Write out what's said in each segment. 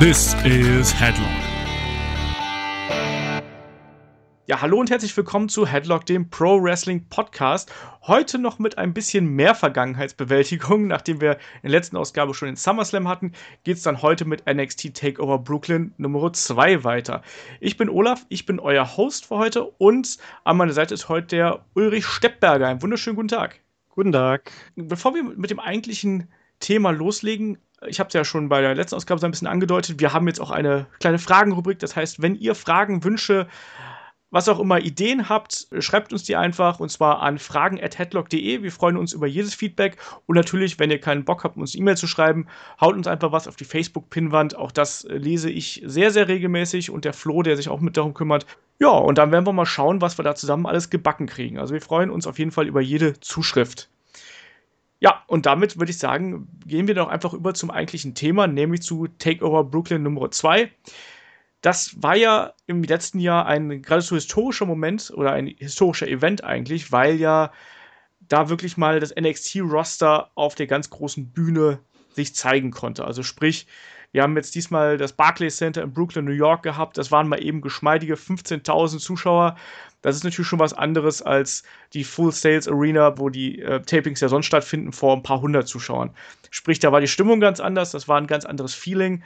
This is Headlock. Ja, hallo und herzlich willkommen zu Headlock, dem Pro Wrestling Podcast. Heute noch mit ein bisschen mehr Vergangenheitsbewältigung. Nachdem wir in der letzten Ausgabe schon den SummerSlam hatten, geht es dann heute mit NXT Takeover Brooklyn Nummer 2 weiter. Ich bin Olaf, ich bin euer Host für heute und an meiner Seite ist heute der Ulrich Steppberger. Einen wunderschönen guten Tag. Guten Tag. Bevor wir mit dem eigentlichen Thema loslegen, ich habe es ja schon bei der letzten Ausgabe so ein bisschen angedeutet, wir haben jetzt auch eine kleine Fragenrubrik. Das heißt, wenn ihr Fragen, Wünsche, was auch immer Ideen habt, schreibt uns die einfach und zwar an fragen.headlock.de. Wir freuen uns über jedes Feedback und natürlich, wenn ihr keinen Bock habt, uns E-Mail zu schreiben, haut uns einfach was auf die Facebook-Pinnwand. Auch das lese ich sehr, sehr regelmäßig und der Flo, der sich auch mit darum kümmert. Ja, und dann werden wir mal schauen, was wir da zusammen alles gebacken kriegen. Also wir freuen uns auf jeden Fall über jede Zuschrift. Ja, und damit würde ich sagen, gehen wir doch einfach über zum eigentlichen Thema, nämlich zu Takeover Brooklyn Nummer 2. Das war ja im letzten Jahr ein geradezu historischer Moment oder ein historischer Event eigentlich, weil ja da wirklich mal das NXT-Roster auf der ganz großen Bühne sich zeigen konnte. Also sprich, wir haben jetzt diesmal das Barclays Center in Brooklyn, New York gehabt. Das waren mal eben geschmeidige 15.000 Zuschauer. Das ist natürlich schon was anderes als die Full Sales Arena, wo die äh, Tapings ja sonst stattfinden, vor ein paar hundert Zuschauern. Sprich, da war die Stimmung ganz anders, das war ein ganz anderes Feeling.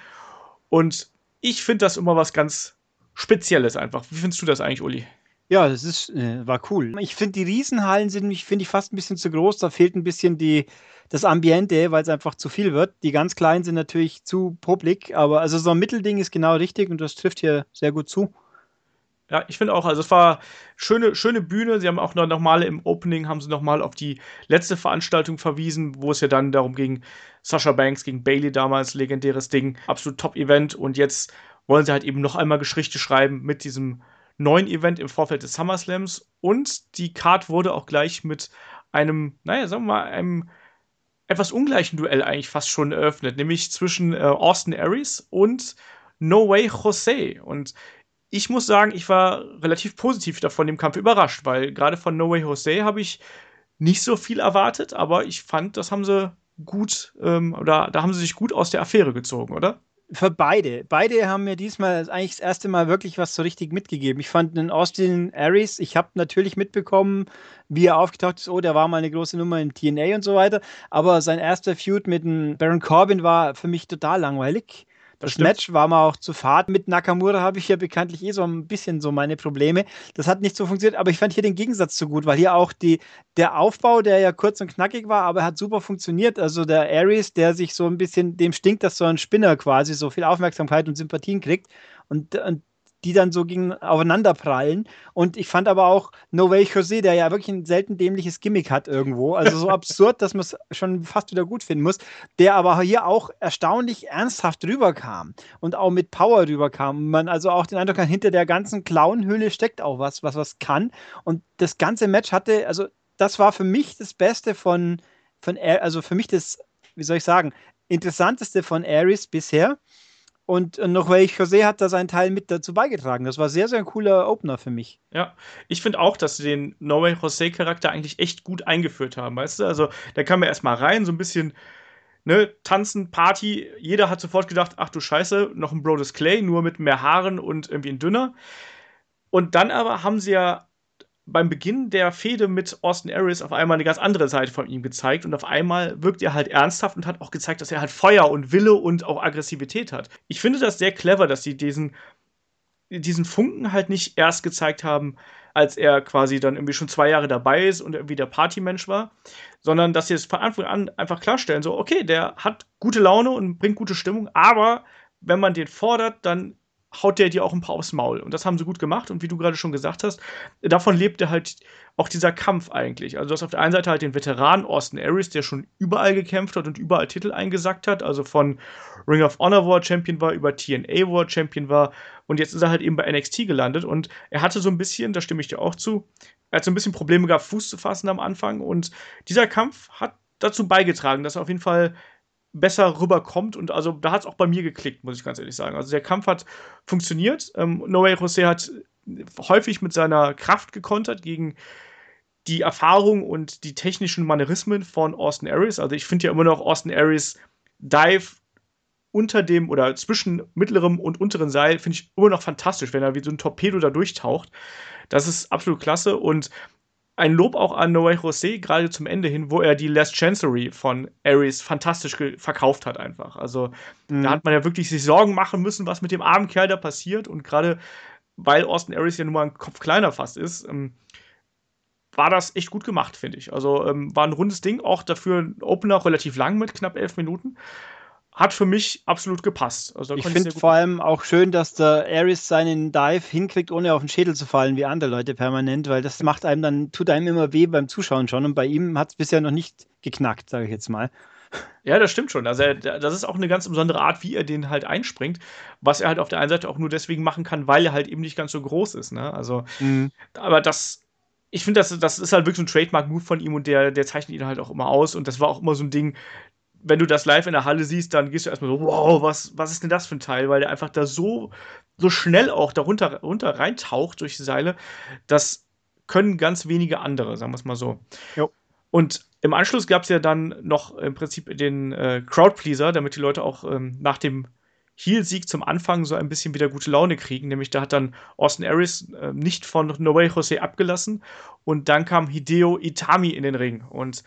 Und ich finde das immer was ganz Spezielles einfach. Wie findest du das eigentlich, Uli? Ja, das ist, äh, war cool. Ich finde, die Riesenhallen sind, finde ich, fast ein bisschen zu groß. Da fehlt ein bisschen die, das Ambiente, weil es einfach zu viel wird. Die ganz kleinen sind natürlich zu publik, aber also so ein Mittelding ist genau richtig und das trifft hier sehr gut zu. Ja, ich finde auch, also es war schöne, schöne Bühne. Sie haben auch noch, mal im Opening haben sie noch mal auf die letzte Veranstaltung verwiesen, wo es ja dann darum ging, Sasha Banks gegen Bailey damals, legendäres Ding, absolut Top-Event. Und jetzt wollen sie halt eben noch einmal Geschichte schreiben mit diesem neuen Event im Vorfeld des SummerSlams. Und die Card wurde auch gleich mit einem, naja, sagen wir mal, einem etwas ungleichen Duell eigentlich fast schon eröffnet, nämlich zwischen äh, Austin Aries und No Way Jose. Und ich muss sagen, ich war relativ positiv davon dem Kampf überrascht, weil gerade von No Way Jose habe ich nicht so viel erwartet, aber ich fand, das haben sie gut, ähm, oder da haben sie sich gut aus der Affäre gezogen, oder? Für beide. Beide haben mir diesmal eigentlich das erste Mal wirklich was so richtig mitgegeben. Ich fand den Austin Aries, ich habe natürlich mitbekommen, wie er aufgetaucht ist, oh, der war mal eine große Nummer in TNA und so weiter, aber sein erster Feud mit dem Baron Corbin war für mich total langweilig. Das, das Match war mal auch zu fad. Mit Nakamura habe ich ja bekanntlich eh so ein bisschen so meine Probleme. Das hat nicht so funktioniert, aber ich fand hier den Gegensatz so gut, weil hier auch die, der Aufbau, der ja kurz und knackig war, aber hat super funktioniert. Also der Ares, der sich so ein bisschen, dem stinkt, dass so ein Spinner quasi so viel Aufmerksamkeit und Sympathien kriegt. Und, und die dann so gegen aufeinander prallen. Und ich fand aber auch No Way Jose, der ja wirklich ein selten dämliches Gimmick hat irgendwo, also so absurd, dass man es schon fast wieder gut finden muss, der aber hier auch erstaunlich ernsthaft rüberkam und auch mit Power rüberkam. Man also auch den Eindruck hat, hinter der ganzen Clownhülle steckt auch was, was was kann. Und das ganze Match hatte, also das war für mich das Beste von, von also für mich das, wie soll ich sagen, interessanteste von Ares bisher. Und noch ich Jose hat da seinen Teil mit dazu beigetragen. Das war sehr, sehr ein cooler Opener für mich. Ja, ich finde auch, dass sie den No Way Jose-Charakter eigentlich echt gut eingeführt haben, weißt du? Also, da kam er erstmal rein, so ein bisschen, ne, tanzen, Party. Jeder hat sofort gedacht, ach du Scheiße, noch ein Brodus Clay, nur mit mehr Haaren und irgendwie ein dünner. Und dann aber haben sie ja beim Beginn der Fehde mit Austin Aries auf einmal eine ganz andere Seite von ihm gezeigt und auf einmal wirkt er halt ernsthaft und hat auch gezeigt, dass er halt Feuer und Wille und auch Aggressivität hat. Ich finde das sehr clever, dass sie diesen, diesen Funken halt nicht erst gezeigt haben, als er quasi dann irgendwie schon zwei Jahre dabei ist und irgendwie der Partymensch war, sondern dass sie es von Anfang an einfach klarstellen, so, okay, der hat gute Laune und bringt gute Stimmung, aber wenn man den fordert, dann haut der dir auch ein paar aufs Maul. Und das haben sie gut gemacht. Und wie du gerade schon gesagt hast, davon lebte halt auch dieser Kampf eigentlich. Also du hast auf der einen Seite halt den Veteran Austin Aries, der schon überall gekämpft hat und überall Titel eingesackt hat. Also von Ring of Honor World Champion war, über TNA World Champion war. Und jetzt ist er halt eben bei NXT gelandet. Und er hatte so ein bisschen, da stimme ich dir auch zu, er hat so ein bisschen Probleme gehabt, Fuß zu fassen am Anfang. Und dieser Kampf hat dazu beigetragen, dass er auf jeden Fall besser rüberkommt. Und also da hat es auch bei mir geklickt, muss ich ganz ehrlich sagen. Also der Kampf hat funktioniert. Ähm, Noé José hat häufig mit seiner Kraft gekontert gegen die Erfahrung und die technischen Manierismen von Austin Aries. Also ich finde ja immer noch Austin Aries Dive unter dem oder zwischen mittlerem und unteren Seil finde ich immer noch fantastisch, wenn er wie so ein Torpedo da durchtaucht. Das ist absolut klasse und ein Lob auch an Noé José, gerade zum Ende hin, wo er die Last Chancery von Ares fantastisch verkauft hat, einfach. Also, mhm. da hat man ja wirklich sich Sorgen machen müssen, was mit dem armen Kerl da passiert. Und gerade weil Austin Ares ja nun mal ein Kopf kleiner fast ist, ähm, war das echt gut gemacht, finde ich. Also, ähm, war ein rundes Ding, auch dafür ein Opener relativ lang mit knapp elf Minuten hat für mich absolut gepasst. Also, ich finde vor allem auch schön, dass der Aris seinen Dive hinkriegt, ohne auf den Schädel zu fallen, wie andere Leute permanent, weil das macht einem dann, tut einem immer weh beim Zuschauen schon und bei ihm hat es bisher noch nicht geknackt, sage ich jetzt mal. Ja, das stimmt schon. Also er, das ist auch eine ganz besondere Art, wie er den halt einspringt, was er halt auf der einen Seite auch nur deswegen machen kann, weil er halt eben nicht ganz so groß ist. Ne? Also, mhm. aber das, ich finde, das, das ist halt wirklich so ein Trademark-Move von ihm und der, der zeichnet ihn halt auch immer aus und das war auch immer so ein Ding, wenn du das live in der Halle siehst, dann gehst du erstmal so, wow, was, was ist denn das für ein Teil? Weil der einfach da so, so schnell auch darunter runter reintaucht durch die Seile. Das können ganz wenige andere, sagen wir es mal so. Jo. Und im Anschluss gab es ja dann noch im Prinzip den äh, Crowdpleaser, damit die Leute auch ähm, nach dem Heel-Sieg zum Anfang so ein bisschen wieder gute Laune kriegen. Nämlich da hat dann Austin Aries äh, nicht von Noé Jose abgelassen und dann kam Hideo Itami in den Ring. Und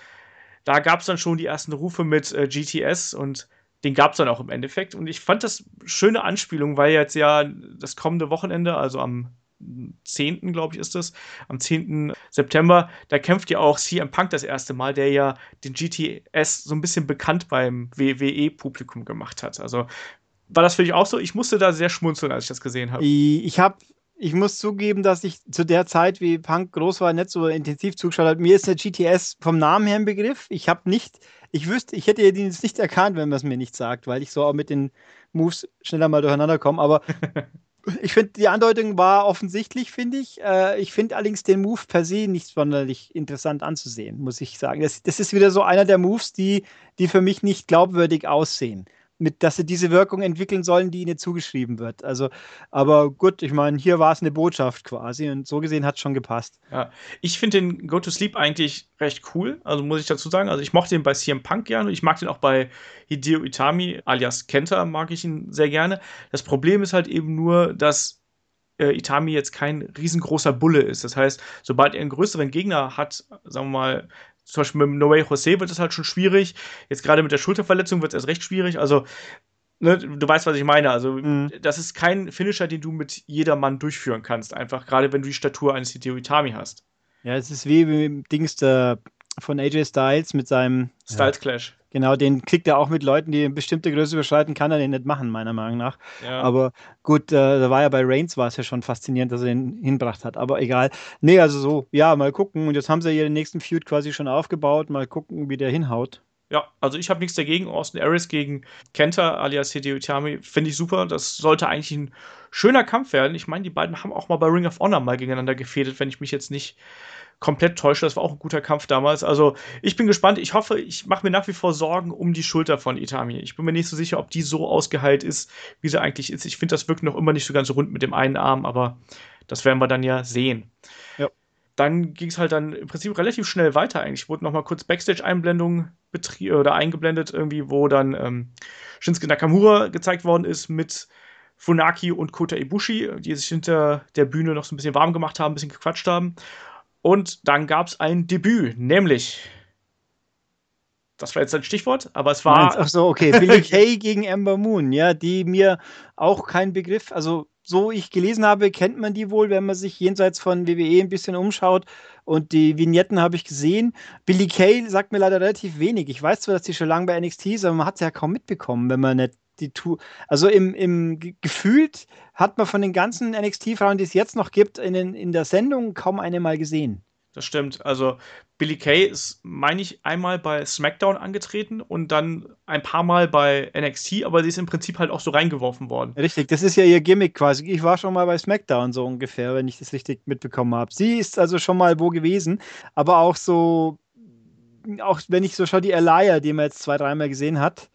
da gab es dann schon die ersten Rufe mit äh, GTS und den gab es dann auch im Endeffekt. Und ich fand das schöne Anspielung, weil jetzt ja das kommende Wochenende, also am 10. glaube ich ist es, am 10. September, da kämpft ja auch CM Punk das erste Mal, der ja den GTS so ein bisschen bekannt beim WWE-Publikum gemacht hat. Also war das für dich auch so? Ich musste da sehr schmunzeln, als ich das gesehen habe. Ich habe ich muss zugeben, dass ich zu der Zeit, wie Punk groß war, nicht so intensiv zugeschaut habe. Mir ist der GTS vom Namen her ein Begriff. Ich habe nicht, ich wüsste, ich hätte ihn jetzt nicht erkannt, wenn man es mir nicht sagt, weil ich so auch mit den Moves schneller mal durcheinander komme. Aber ich finde, die Andeutung war offensichtlich, finde ich. Äh, ich finde allerdings den Move per se nicht sonderlich interessant anzusehen, muss ich sagen. Das, das ist wieder so einer der Moves, die, die für mich nicht glaubwürdig aussehen mit, dass sie diese Wirkung entwickeln sollen, die ihnen zugeschrieben wird. Also, aber gut, ich meine, hier war es eine Botschaft quasi und so gesehen hat es schon gepasst. Ja, ich finde den Go to Sleep eigentlich recht cool, also muss ich dazu sagen. Also ich mochte den bei CM Punk gerne, ich mag den auch bei Hideo Itami alias Kenta mag ich ihn sehr gerne. Das Problem ist halt eben nur, dass äh, Itami jetzt kein riesengroßer Bulle ist. Das heißt, sobald er einen größeren Gegner hat, sagen wir mal, zum Beispiel mit Noé José wird es halt schon schwierig. Jetzt gerade mit der Schulterverletzung wird es erst recht schwierig. Also, ne, du weißt, was ich meine. Also, mhm. das ist kein Finisher, den du mit jedermann durchführen kannst. Einfach, gerade wenn du die Statur eines Hideo Itami hast. Ja, es ist wie mit Dings der, von AJ Styles mit seinem Styles Clash. Genau, den kriegt er auch mit Leuten, die eine bestimmte Größe überschreiten, kann er den nicht machen, meiner Meinung nach. Ja. Aber gut, äh, da war ja bei Reigns war es ja schon faszinierend, dass er den hinbracht hat. Aber egal. Nee, also so, ja, mal gucken. Und jetzt haben sie ja den nächsten Feud quasi schon aufgebaut. Mal gucken, wie der hinhaut. Ja, also ich habe nichts dagegen. Austin Aries gegen Kenta alias Hideo Itami finde ich super. Das sollte eigentlich ein schöner Kampf werden. Ich meine, die beiden haben auch mal bei Ring of Honor mal gegeneinander gefädelt, wenn ich mich jetzt nicht komplett täusche. Das war auch ein guter Kampf damals. Also ich bin gespannt. Ich hoffe, ich mache mir nach wie vor Sorgen um die Schulter von Itami. Ich bin mir nicht so sicher, ob die so ausgeheilt ist, wie sie eigentlich ist. Ich finde, das wirkt noch immer nicht so ganz rund mit dem einen Arm, aber das werden wir dann ja sehen. Ja. Dann ging es halt dann im Prinzip relativ schnell weiter eigentlich. Wurde noch mal kurz Backstage-Einblendung oder eingeblendet irgendwie, wo dann ähm, Shinsuke Nakamura gezeigt worden ist mit Funaki und Kota Ibushi, die sich hinter der Bühne noch so ein bisschen warm gemacht haben, ein bisschen gequatscht haben. Und dann gab es ein Debüt, nämlich. Das war jetzt ein Stichwort, aber es war. Ach so, okay. Billy Kay gegen Amber Moon, ja, die mir auch kein Begriff, also so ich gelesen habe, kennt man die wohl, wenn man sich jenseits von WWE ein bisschen umschaut. Und die Vignetten habe ich gesehen. Billy Kay sagt mir leider relativ wenig. Ich weiß zwar, dass die schon lange bei NXT ist, aber man hat sie ja kaum mitbekommen, wenn man nicht die Tour. Also im, im gefühlt hat man von den ganzen NXT-Frauen, die es jetzt noch gibt, in, den, in der Sendung kaum eine mal gesehen. Das stimmt. Also Billy Kay ist, meine ich, einmal bei SmackDown angetreten und dann ein paar Mal bei NXT, aber sie ist im Prinzip halt auch so reingeworfen worden. Richtig, das ist ja ihr Gimmick quasi. Ich war schon mal bei SmackDown so ungefähr, wenn ich das richtig mitbekommen habe. Sie ist also schon mal wo gewesen, aber auch so, auch wenn ich so schaue, die Elia, die man jetzt zwei, dreimal gesehen hat,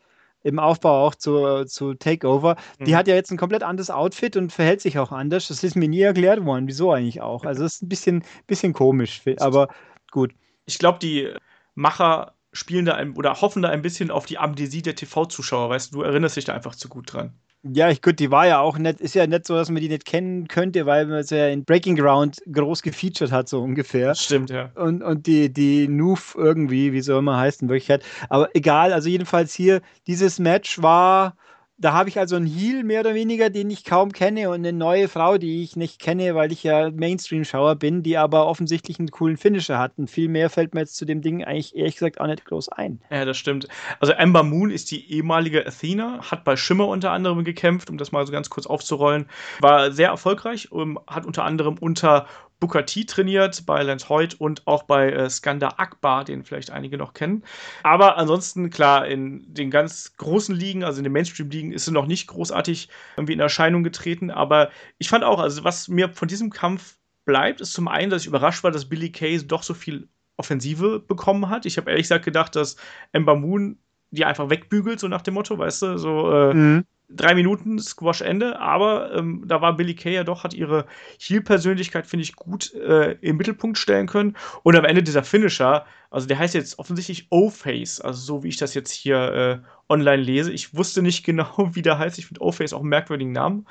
im Aufbau auch zu, zu Takeover. Mhm. Die hat ja jetzt ein komplett anderes Outfit und verhält sich auch anders. Das ist mir nie erklärt worden. Wieso eigentlich auch? Also, das ist ein bisschen, bisschen komisch, aber gut. Ich glaube, die Macher spielen da ein, oder hoffen da ein bisschen auf die Amnesie der TV-Zuschauer, weißt du, du erinnerst dich da einfach zu gut dran. Ja, ich gut, die war ja auch nicht, ist ja nicht so, dass man die nicht kennen könnte, weil man sie ja in Breaking Ground groß gefeatured hat, so ungefähr. Stimmt, ja. Und, und die, die Noof irgendwie, wie soll man heißt in Wirklichkeit. Aber egal, also jedenfalls hier, dieses Match war da habe ich also einen Heal mehr oder weniger, den ich kaum kenne und eine neue Frau, die ich nicht kenne, weil ich ja Mainstream-Schauer bin, die aber offensichtlich einen coolen Finisher hat. Und viel mehr fällt mir jetzt zu dem Ding eigentlich ehrlich gesagt auch nicht groß ein. Ja, das stimmt. Also Amber Moon ist die ehemalige Athena, hat bei Schimmer unter anderem gekämpft, um das mal so ganz kurz aufzurollen. War sehr erfolgreich, hat unter anderem unter Booker T trainiert, bei Lance Hoyt und auch bei äh, Skandar Akbar, den vielleicht einige noch kennen. Aber ansonsten, klar, in den ganz großen Ligen, also in den Mainstream-Ligen, ist sie noch nicht großartig irgendwie in Erscheinung getreten. Aber ich fand auch, also was mir von diesem Kampf bleibt, ist zum einen, dass ich überrascht war, dass Billy Kay doch so viel Offensive bekommen hat. Ich habe ehrlich gesagt gedacht, dass Ember Moon die einfach wegbügelt, so nach dem Motto, weißt du, so äh, mhm drei Minuten Squash Ende, aber ähm, da war Billy Kay ja doch, hat ihre Heel-Persönlichkeit, finde ich, gut äh, im Mittelpunkt stellen können. Und am Ende dieser Finisher, also der heißt jetzt offensichtlich O-Face, also so wie ich das jetzt hier äh, online lese. Ich wusste nicht genau, wie der heißt. Ich finde O-Face auch einen merkwürdigen Namen.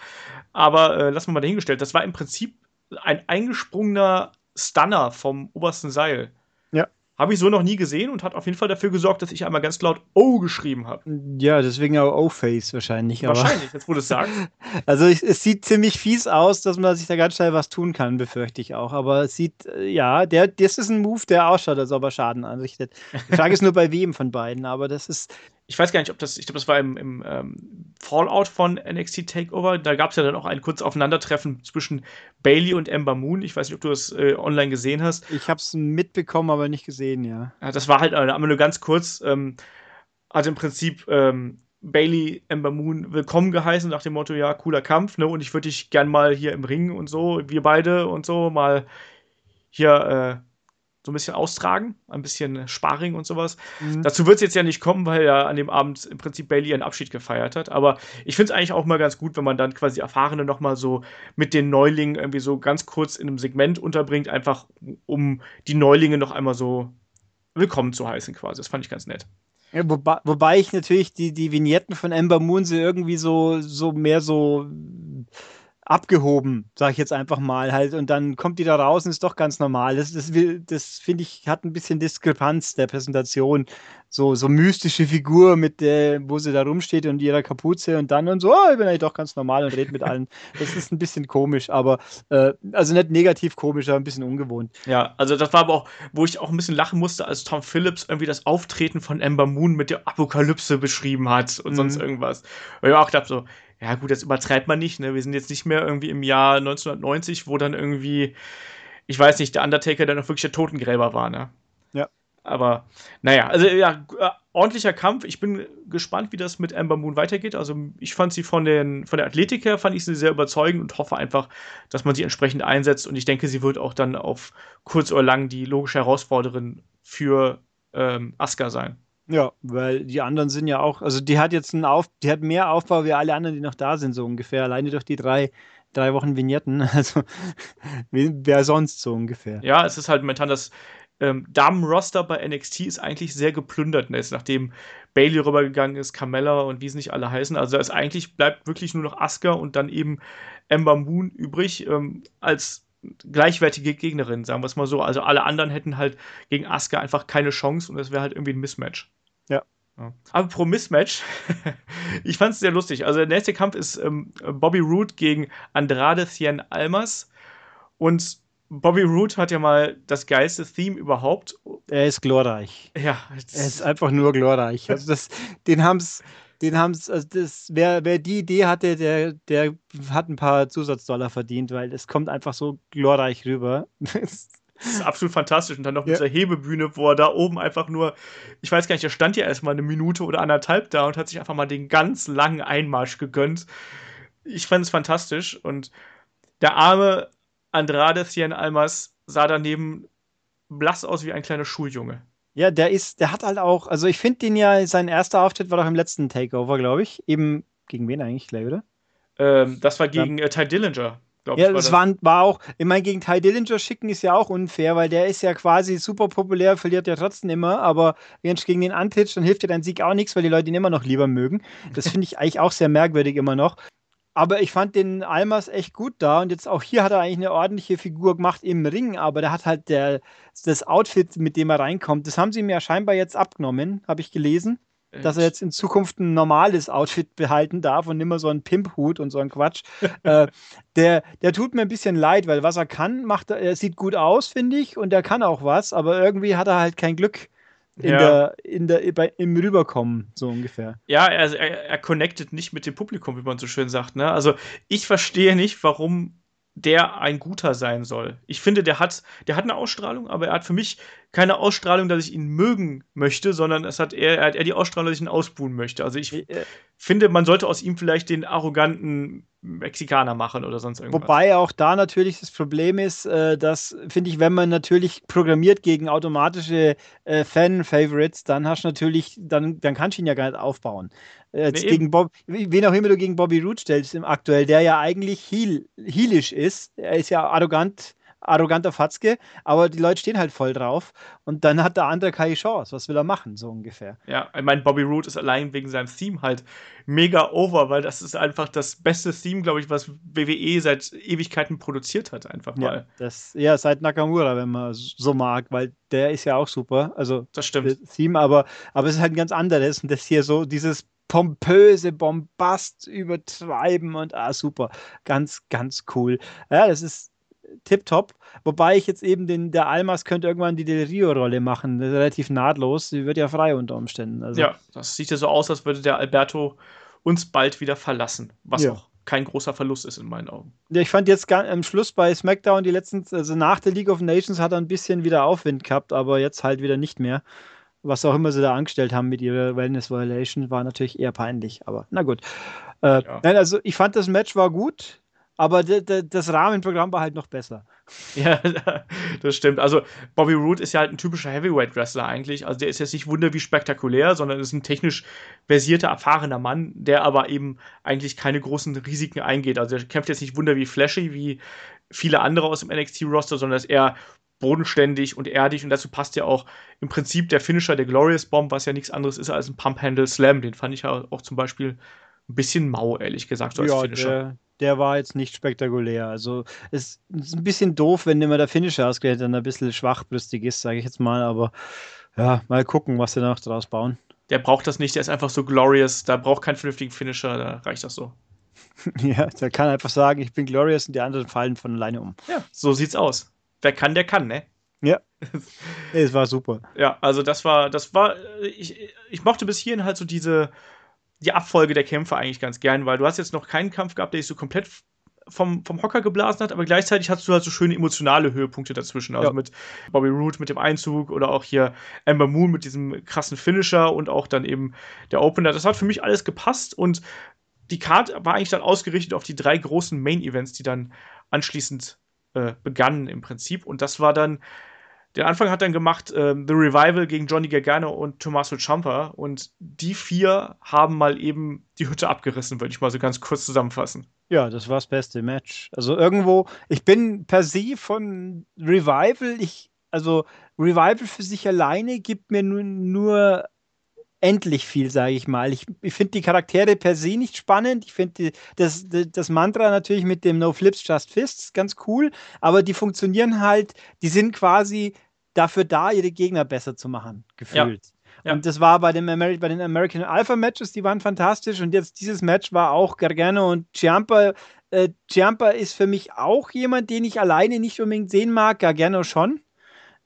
Aber äh, lassen wir mal dahingestellt. Das war im Prinzip ein eingesprungener Stunner vom obersten Seil. Habe ich so noch nie gesehen und hat auf jeden Fall dafür gesorgt, dass ich einmal ganz laut O geschrieben habe. Ja, deswegen auch O-Face wahrscheinlich. Wahrscheinlich, jetzt wo du es sagst. Also ich, es sieht ziemlich fies aus, dass man sich da ganz schnell was tun kann, befürchte ich auch. Aber es sieht, äh, ja, der, das ist ein Move, der ausschaut, als ob er Schaden anrichtet. Die Frage ist nur bei wem von beiden, aber das ist, ich weiß gar nicht, ob das, ich glaube, das war im, im ähm, Fallout von NXT Takeover. Da gab es ja dann auch ein kurzes Aufeinandertreffen zwischen Bailey und Ember Moon. Ich weiß nicht, ob du das äh, online gesehen hast. Ich habe es mitbekommen, aber nicht gesehen, ja. ja das war halt aber nur ganz kurz. Ähm, hat im Prinzip ähm, Bailey Ember Moon willkommen geheißen nach dem Motto, ja, cooler Kampf, ne? Und ich würde dich gern mal hier im Ring und so, wir beide und so, mal hier äh, so ein bisschen austragen, ein bisschen Sparring und sowas. Mhm. Dazu wird es jetzt ja nicht kommen, weil ja an dem Abend im Prinzip Bailey einen Abschied gefeiert hat. Aber ich finde es eigentlich auch mal ganz gut, wenn man dann quasi Erfahrene nochmal so mit den Neulingen irgendwie so ganz kurz in einem Segment unterbringt, einfach um die Neulinge noch einmal so willkommen zu heißen quasi. Das fand ich ganz nett. Ja, wobei, wobei ich natürlich die, die Vignetten von Ember Moon so irgendwie so, so mehr so abgehoben, sage ich jetzt einfach mal halt. Und dann kommt die da raus und ist doch ganz normal. Das, das, das finde ich, hat ein bisschen Diskrepanz der Präsentation. So, so mystische Figur, mit der, wo sie da rumsteht und ihrer Kapuze und dann und so, oh, ich bin eigentlich doch ganz normal und rede mit allen. Das ist ein bisschen komisch, aber äh, also nicht negativ komisch, aber ein bisschen ungewohnt. Ja, also das war aber auch, wo ich auch ein bisschen lachen musste, als Tom Phillips irgendwie das Auftreten von Ember Moon mit der Apokalypse beschrieben hat und mhm. sonst irgendwas. Und ich auch gedacht so, ja gut, das übertreibt man nicht, ne? Wir sind jetzt nicht mehr irgendwie im Jahr 1990, wo dann irgendwie, ich weiß nicht, der Undertaker dann auch wirklich der Totengräber war, ne? Ja. Aber, naja, also ja, äh, ordentlicher Kampf. Ich bin gespannt, wie das mit Amber Moon weitergeht. Also ich fand sie von, den, von der Athletik her, fand ich sie sehr überzeugend und hoffe einfach, dass man sie entsprechend einsetzt. Und ich denke, sie wird auch dann auf kurz oder lang die logische Herausforderin für ähm, Asuka sein. Ja, weil die anderen sind ja auch, also die hat jetzt einen Auf, die hat mehr Aufbau wie alle anderen, die noch da sind, so ungefähr. Alleine durch die drei, drei Wochen Vignetten. Also wer sonst so ungefähr. Ja, es ist halt momentan das ähm, Damenroster bei NXT ist eigentlich sehr geplündert jetzt, nachdem Bailey rübergegangen ist, Carmella und wie es nicht alle heißen. Also es eigentlich bleibt wirklich nur noch Asuka und dann eben Ember Moon übrig ähm, als gleichwertige Gegnerin, sagen wir es mal so. Also alle anderen hätten halt gegen Asuka einfach keine Chance und es wäre halt irgendwie ein Mismatch. Ja. ja. Aber pro Mismatch, ich fand es sehr lustig. Also der nächste Kampf ist ähm, Bobby Roode gegen Andrade Cien Almas und Bobby Roode hat ja mal das geilste Theme überhaupt. Er ist glorreich. Ja. Er ist einfach nur glorreich. Also das, den haben es den haben es, also das, wer, wer die Idee hatte, der, der hat ein paar Zusatzdollar verdient, weil es kommt einfach so glorreich rüber. Das ist absolut fantastisch. Und dann noch mit ja. dieser Hebebühne, wo er da oben einfach nur, ich weiß gar nicht, er stand ja erstmal eine Minute oder anderthalb da und hat sich einfach mal den ganz langen Einmarsch gegönnt. Ich fand es fantastisch. Und der arme Andrade Cien Almas sah daneben blass aus wie ein kleiner Schuljunge. Ja, der ist, der hat halt auch, also ich finde den ja, sein erster Auftritt war doch im letzten Takeover, glaube ich. Eben gegen wen eigentlich gleich, oder? Ähm, das war gegen äh, Ty Dillinger. glaube ja, ich. Ja, das war, war auch, ich meine, gegen Ty Dillinger schicken ist ja auch unfair, weil der ist ja quasi super populär, verliert ja trotzdem immer, aber wenn du gegen den antitsch, dann hilft dir dein Sieg auch nichts, weil die Leute ihn immer noch lieber mögen. Das finde ich eigentlich auch sehr merkwürdig immer noch. Aber ich fand den Almas echt gut da und jetzt auch hier hat er eigentlich eine ordentliche Figur gemacht im Ring, aber der hat halt der, das Outfit, mit dem er reinkommt, das haben sie ihm ja scheinbar jetzt abgenommen, habe ich gelesen dass er jetzt in Zukunft ein normales Outfit behalten darf und nicht mehr so einen Pimp-Hut und so einen Quatsch. äh, der, der tut mir ein bisschen leid, weil was er kann, macht er, er sieht gut aus, finde ich, und er kann auch was, aber irgendwie hat er halt kein Glück in ja. der, in der, bei, im Rüberkommen, so ungefähr. Ja, er, er, er connectet nicht mit dem Publikum, wie man so schön sagt. Ne? Also ich verstehe nicht, warum der ein guter sein soll. Ich finde, der hat, der hat eine Ausstrahlung, aber er hat für mich keine Ausstrahlung, dass ich ihn mögen möchte, sondern es hat eher, er hat eher die Ausstrahlung, dass ich ihn ausbuhen möchte. Also ich äh, finde, man sollte aus ihm vielleicht den arroganten Mexikaner machen oder sonst irgendwas. Wobei auch da natürlich das Problem ist, äh, dass, finde ich, wenn man natürlich programmiert gegen automatische äh, Fan-Favorites, dann hast du natürlich, dann, dann kannst du ihn ja gar nicht aufbauen. Äh, nee, gegen Bob, wen auch immer du gegen Bobby Roode stellst im aktuell, der ja eigentlich heel, heelisch ist. Er ist ja arrogant arroganter Fatzke, aber die Leute stehen halt voll drauf und dann hat der andere keine Chance. Was will er machen, so ungefähr? Ja, ich meine, Bobby Roode ist allein wegen seinem Theme halt mega over, weil das ist einfach das beste Theme, glaube ich, was WWE seit Ewigkeiten produziert hat, einfach mal. Ja, das, ja, seit Nakamura, wenn man so mag, weil der ist ja auch super. Also, das stimmt. Theme, aber, aber es ist halt ein ganz anderes und das hier so, dieses pompöse Bombast übertreiben und ah, super. Ganz, ganz cool. Ja, das ist tipptopp. Wobei ich jetzt eben den, der Almas könnte irgendwann die Del Rio-Rolle machen. Relativ nahtlos. Sie wird ja frei unter Umständen. Also. Ja, das sieht ja so aus, als würde der Alberto uns bald wieder verlassen. Was ja. auch kein großer Verlust ist in meinen Augen. Ja, ich fand jetzt am Schluss bei SmackDown die letzten, also nach der League of Nations hat er ein bisschen wieder Aufwind gehabt, aber jetzt halt wieder nicht mehr. Was auch immer sie da angestellt haben mit ihrer Wellness Violation, war natürlich eher peinlich, aber na gut. Äh, ja. Nein, also ich fand das Match war gut. Aber das Rahmenprogramm war halt noch besser. Ja, das stimmt. Also Bobby Roode ist ja halt ein typischer Heavyweight-Wrestler eigentlich. Also der ist jetzt nicht wunder wie spektakulär, sondern ist ein technisch versierter, erfahrener Mann, der aber eben eigentlich keine großen Risiken eingeht. Also der kämpft jetzt nicht wunder wie flashy, wie viele andere aus dem NXT-Roster, sondern ist eher bodenständig und erdig und dazu passt ja auch im Prinzip der Finisher, der Glorious Bomb, was ja nichts anderes ist als ein Pump-Handle Slam. Den fand ich ja auch zum Beispiel ein bisschen mau, ehrlich gesagt, so als ja, Finisher. Der, der war jetzt nicht spektakulär. Also es ist ein bisschen doof, wenn immer der Finisher ausgerechnet dann ein bisschen schwachbrüstig ist, sage ich jetzt mal. Aber ja, mal gucken, was sie noch draus bauen. Der braucht das nicht, der ist einfach so glorious. Da braucht keinen vernünftigen Finisher, da reicht das so. ja, der kann einfach sagen, ich bin glorious und die anderen fallen von alleine um. Ja, so sieht's aus. Wer kann, der kann, ne? Ja. es war super. Ja, also das war, das war, ich, ich mochte bis hierhin halt so diese, die Abfolge der Kämpfe eigentlich ganz gern, weil du hast jetzt noch keinen Kampf gehabt, der dich so komplett vom, vom Hocker geblasen hat, aber gleichzeitig hast du halt so schöne emotionale Höhepunkte dazwischen. Also ja. mit Bobby Roode mit dem Einzug oder auch hier Amber Moon mit diesem krassen Finisher und auch dann eben der Opener. Das hat für mich alles gepasst und die Card war eigentlich dann ausgerichtet auf die drei großen Main-Events, die dann anschließend äh, begannen im Prinzip. Und das war dann den Anfang hat dann gemacht ähm, The Revival gegen Johnny Gargano und Tommaso Ciampa und die vier haben mal eben die Hütte abgerissen, würde ich mal so ganz kurz zusammenfassen. Ja, das war das beste Match. Also irgendwo, ich bin per se von Revival, ich, also Revival für sich alleine gibt mir nur, nur endlich viel, sage ich mal. Ich, ich finde die Charaktere per se nicht spannend. Ich finde das, das Mantra natürlich mit dem No Flips, Just Fists ganz cool, aber die funktionieren halt, die sind quasi dafür da, ihre Gegner besser zu machen, gefühlt. Ja. Ja. Und das war bei, dem Ameri bei den American Alpha Matches, die waren fantastisch. Und jetzt dieses Match war auch Gargano und Ciampa. Äh, Ciampa ist für mich auch jemand, den ich alleine nicht unbedingt sehen mag. Gargano schon.